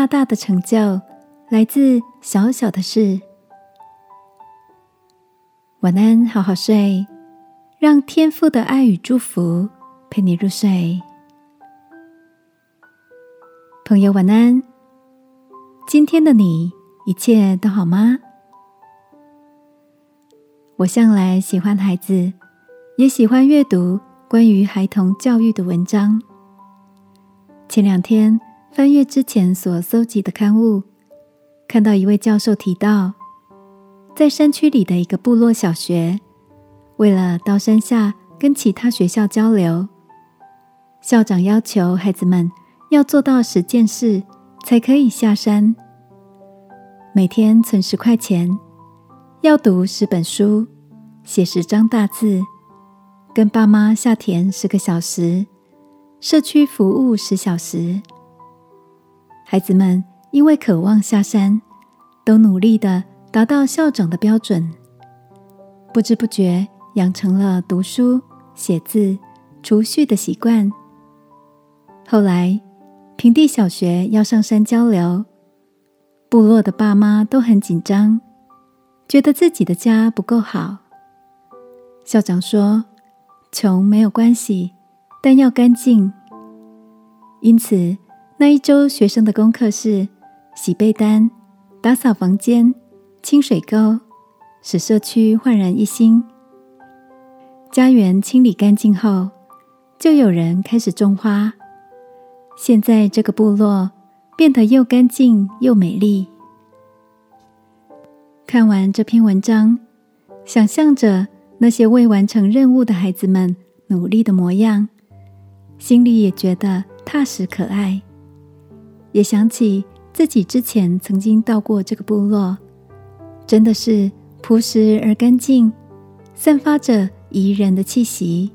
大大的成就来自小小的事。晚安，好好睡，让天父的爱与祝福陪你入睡。朋友，晚安。今天的你一切都好吗？我向来喜欢孩子，也喜欢阅读关于孩童教育的文章。前两天翻阅之前所搜集的刊物，看到一位教授提到。在山区里的一个部落小学，为了到山下跟其他学校交流，校长要求孩子们要做到十件事才可以下山。每天存十块钱，要读十本书，写十张大字，跟爸妈下田十个小时，社区服务十小时。孩子们因为渴望下山，都努力的。达到校长的标准，不知不觉养成了读书、写字、储蓄的习惯。后来，平地小学要上山交流，部落的爸妈都很紧张，觉得自己的家不够好。校长说：“穷没有关系，但要干净。”因此，那一周学生的功课是洗被单、打扫房间。清水沟，使社区焕然一新。家园清理干净后，就有人开始种花。现在这个部落变得又干净又美丽。看完这篇文章，想象着那些未完成任务的孩子们努力的模样，心里也觉得踏实可爱。也想起自己之前曾经到过这个部落。真的是朴实而干净，散发着宜人的气息。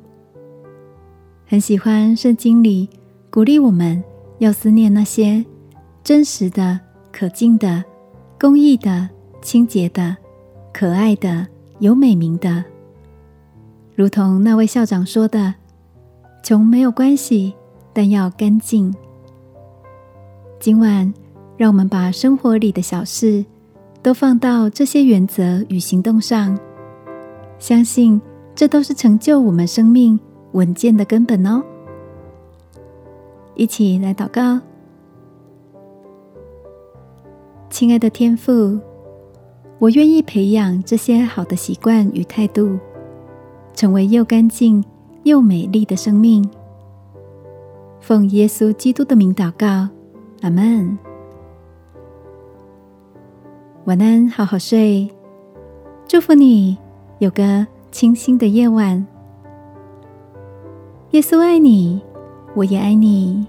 很喜欢圣经里鼓励我们要思念那些真实的、可敬的、公义的、清洁的、可爱的、有美名的。如同那位校长说的：“穷没有关系，但要干净。”今晚，让我们把生活里的小事。都放到这些原则与行动上，相信这都是成就我们生命稳健的根本哦。一起来祷告，亲爱的天父，我愿意培养这些好的习惯与态度，成为又干净又美丽的生命。奉耶稣基督的名祷告，阿门。晚安，好好睡。祝福你有个清新的夜晚。耶稣爱你，我也爱你。